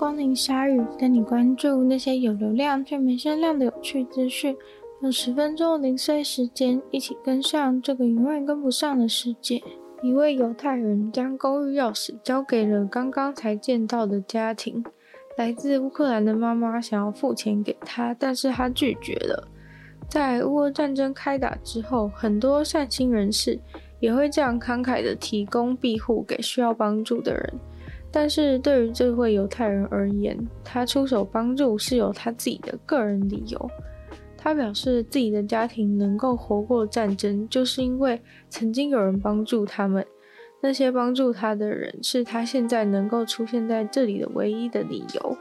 光临鲨鱼，带你关注那些有流量却没声量的有趣资讯。用十分钟零碎时间，一起跟上这个永远跟不上的世界。一位犹太人将公寓钥匙交给了刚刚才见到的家庭。来自乌克兰的妈妈想要付钱给他，但是他拒绝了。在乌俄战争开打之后，很多善心人士也会这样慷慨地提供庇护给需要帮助的人。但是对于这位犹太人而言，他出手帮助是有他自己的个人理由。他表示自己的家庭能够活过战争，就是因为曾经有人帮助他们。那些帮助他的人是他现在能够出现在这里的唯一的理由。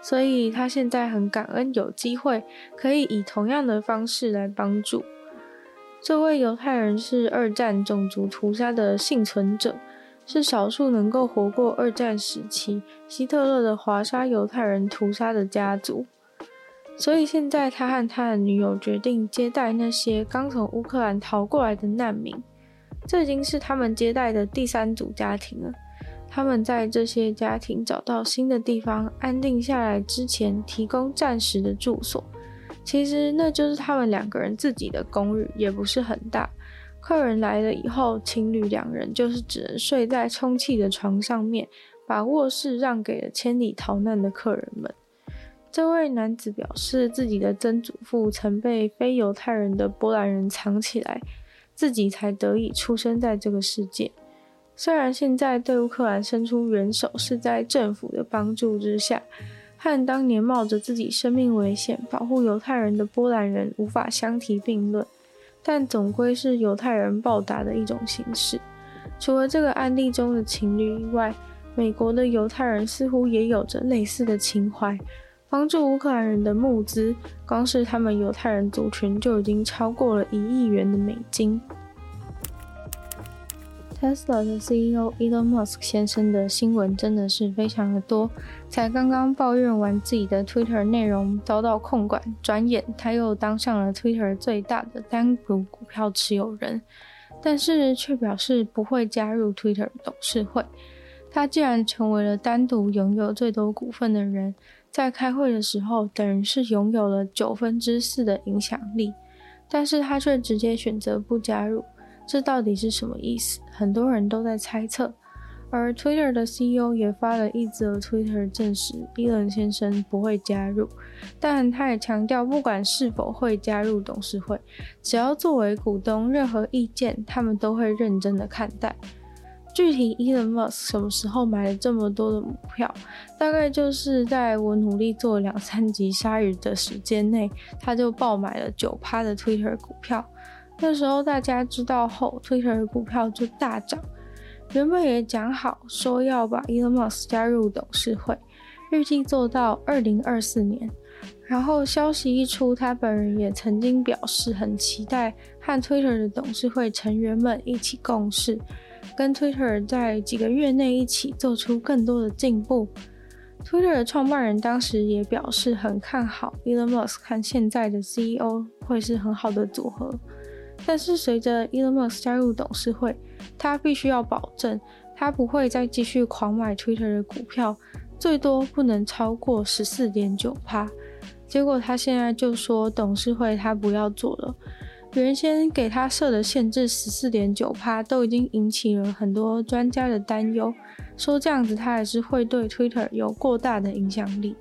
所以他现在很感恩有机会可以以同样的方式来帮助。这位犹太人是二战种族屠杀的幸存者。是少数能够活过二战时期希特勒的华沙犹太人屠杀的家族，所以现在他和他的女友决定接待那些刚从乌克兰逃过来的难民。这已经是他们接待的第三组家庭了。他们在这些家庭找到新的地方安定下来之前，提供暂时的住所。其实那就是他们两个人自己的公寓，也不是很大。客人来了以后，情侣两人就是只能睡在充气的床上面，把卧室让给了千里逃难的客人们。这位男子表示，自己的曾祖父曾被非犹太人的波兰人藏起来，自己才得以出生在这个世界。虽然现在对乌克兰伸出援手是在政府的帮助之下，和当年冒着自己生命危险保护犹太人的波兰人无法相提并论。但总归是犹太人报答的一种形式。除了这个案例中的情侣以外，美国的犹太人似乎也有着类似的情怀，帮助乌克兰人的募资，光是他们犹太人族群就已经超过了一亿元的美金。Tesla 的 CEO Elon Musk 先生的新闻真的是非常的多，才刚刚抱怨完自己的 Twitter 内容遭到控管，转眼他又当上了 Twitter 最大的单独股票持有人，但是却表示不会加入 Twitter 董事会。他既然成为了单独拥有最多股份的人，在开会的时候等于是拥有了九分之四的影响力，但是他却直接选择不加入。这到底是什么意思？很多人都在猜测，而 Twitter 的 CEO 也发了一则 Twitter 证实伊伦先生不会加入，但他也强调，不管是否会加入董事会，只要作为股东，任何意见他们都会认真的看待。具体 Elon Musk 什么时候买了这么多的股票？大概就是在我努力做两三集鲨鱼的时间内，他就爆买了九趴的 Twitter 股票。那时候大家知道后，Twitter 的股票就大涨。原本也讲好说要把 Elon Musk 加入董事会，预计做到二零二四年。然后消息一出，他本人也曾经表示很期待和 Twitter 的董事会成员们一起共事，跟 Twitter 在几个月内一起做出更多的进步。Twitter 的创办人当时也表示很看好 Elon Musk 和现在的 CEO 会是很好的组合。但是随着 Elon Musk 加入董事会，他必须要保证他不会再继续狂买 Twitter 的股票，最多不能超过十四点九趴。结果他现在就说董事会他不要做了，原先给他设的限制十四点九趴都已经引起了很多专家的担忧，说这样子他还是会对 Twitter 有过大的影响力。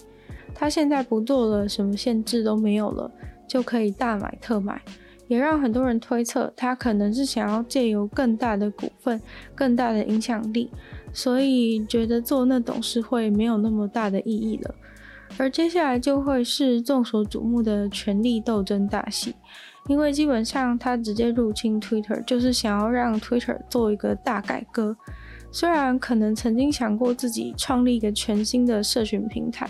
他现在不做了，什么限制都没有了，就可以大买特买。也让很多人推测，他可能是想要借由更大的股份、更大的影响力，所以觉得做那董事会没有那么大的意义了。而接下来就会是众所瞩目的权力斗争大戏，因为基本上他直接入侵 Twitter，就是想要让 Twitter 做一个大改革。虽然可能曾经想过自己创立一个全新的社群平台，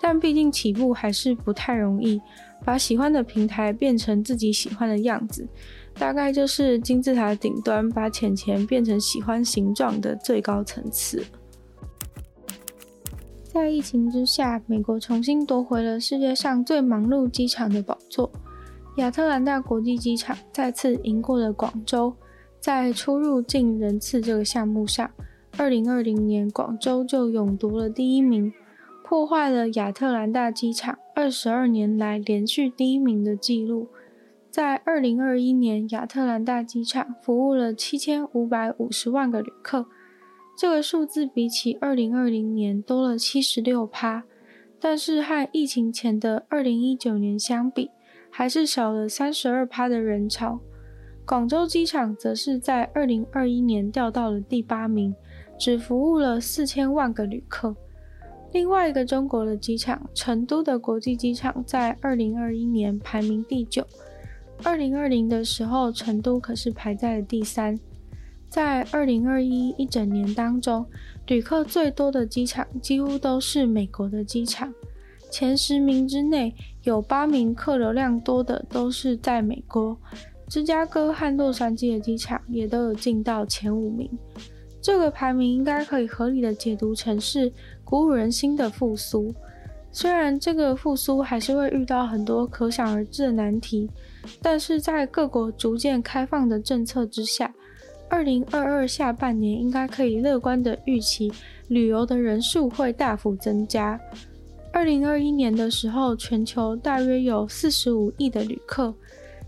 但毕竟起步还是不太容易。把喜欢的平台变成自己喜欢的样子，大概就是金字塔顶端把钱钱变成喜欢形状的最高层次。在疫情之下，美国重新夺回了世界上最忙碌机场的宝座，亚特兰大国际机场再次赢过了广州。在出入境人次这个项目上，二零二零年广州就勇夺了第一名。破坏了亚特兰大机场二十二年来连续第一名的记录。在二零二一年，亚特兰大机场服务了七千五百五十万个旅客，这个数字比起二零二零年多了七十六趴，但是和疫情前的二零一九年相比，还是少了三十二趴的人潮。广州机场则是在二零二一年掉到了第八名，只服务了四千万个旅客。另外一个中国的机场，成都的国际机场，在二零二一年排名第九。二零二零的时候，成都可是排在了第三。在二零二一一整年当中，旅客最多的机场几乎都是美国的机场，前十名之内有八名客流量多的都是在美国。芝加哥和洛杉矶的机场也都有进到前五名。这个排名应该可以合理的解读成是鼓舞人心的复苏。虽然这个复苏还是会遇到很多可想而知的难题。但是在各国逐渐开放的政策之下，二零二二下半年应该可以乐观的预期，旅游的人数会大幅增加。二零二一年的时候，全球大约有四十五亿的旅客，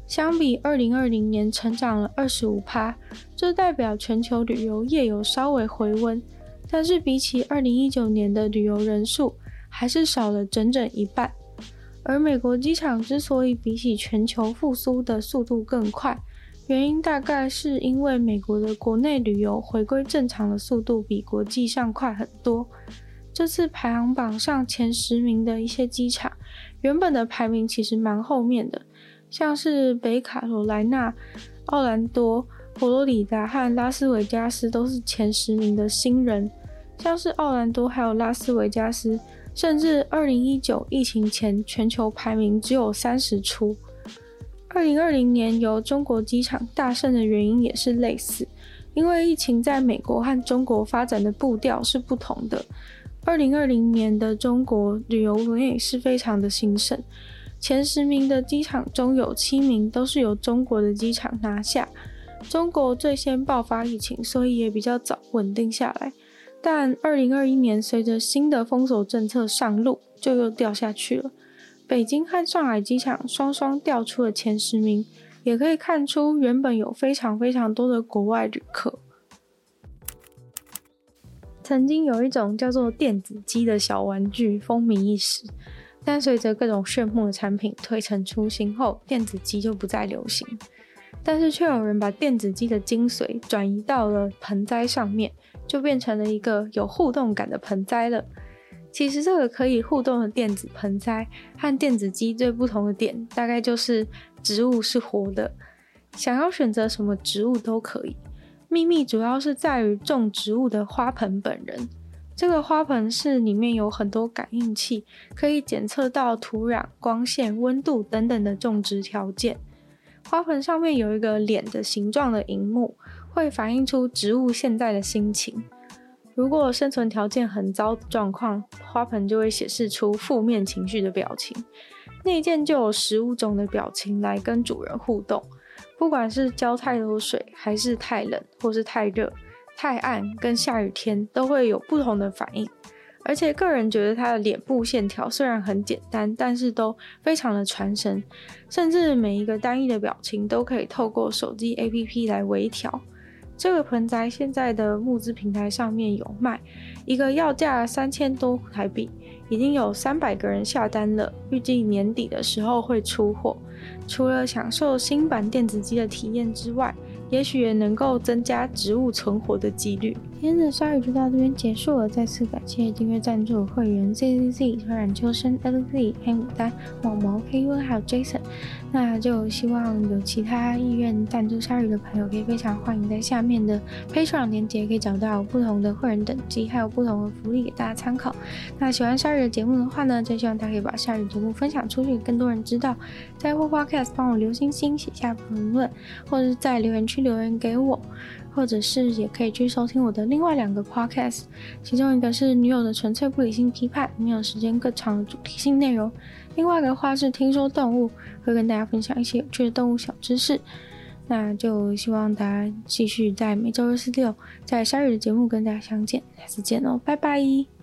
相比二零二零年成长了二十五趴，这代表全球旅游业有稍微回温。但是比起二零一九年的旅游人数，还是少了整整一半。而美国机场之所以比起全球复苏的速度更快，原因大概是因为美国的国内旅游回归正常的速度比国际上快很多。这次排行榜上前十名的一些机场，原本的排名其实蛮后面的，像是北卡罗来纳、奥兰多、佛罗里达和拉斯维加斯都是前十名的新人，像是奥兰多还有拉斯维加斯。甚至二零一九疫情前，全球排名只有三十出。二零二零年由中国机场大胜的原因也是类似，因为疫情在美国和中国发展的步调是不同的。二零二零年的中国旅游业是非常的兴盛，前十名的机场中有七名都是由中国的机场拿下。中国最先爆发疫情，所以也比较早稳定下来。但二零二一年，随着新的封锁政策上路，就又掉下去了。北京和上海机场双双掉出了前十名，也可以看出原本有非常非常多的国外旅客。曾经有一种叫做电子鸡的小玩具风靡一时，但随着各种炫目的产品推陈出新后，电子鸡就不再流行。但是却有人把电子鸡的精髓转移到了盆栽上面。就变成了一个有互动感的盆栽了。其实这个可以互动的电子盆栽和电子鸡最不同的点，大概就是植物是活的，想要选择什么植物都可以。秘密主要是在于种植物的花盆本人。这个花盆是里面有很多感应器，可以检测到土壤、光线、温度等等的种植条件。花盆上面有一个脸的形状的萤幕。会反映出植物现在的心情。如果生存条件很糟的状况，花盆就会显示出负面情绪的表情。内建就有十五种的表情来跟主人互动，不管是浇太多水，还是太冷，或是太热、太暗，跟下雨天都会有不同的反应。而且个人觉得它的脸部线条虽然很简单，但是都非常的传神，甚至每一个单一的表情都可以透过手机 APP 来微调。这个盆栽现在的募资平台上面有卖，一个要价三千多台币，已经有三百个人下单了，预计年底的时候会出货。除了享受新版电子机的体验之外，也许也能够增加植物存活的几率。今天的鲨鱼就到这边结束了，再次感谢订阅赞助会员 Z Z Z、推染秋生、LZ、黑牡丹、毛毛、K U 还有 Jason。那就希望有其他意愿赞助鲨鱼的朋友，可以非常欢迎在下面的 Patreon 连结，可以找到不同的会员等级，还有不同的福利给大家参考。那喜欢鲨鱼的节目的话呢，就希望大家可以把鲨鱼节目分享出去，更多人知道。在 Podcast 帮我留星星，写下评论，或者是在留言区留言给我，或者是也可以去收听我的另外两个 Podcast，其中一个是女友的纯粹不理性批判，女友时间更长的主题性内容。另外一个话是听说动物，会跟大家分享一些有趣的动物小知识。那就希望大家继续在每周二、四、六在夏日的节目跟大家相见，下次见哦，拜拜。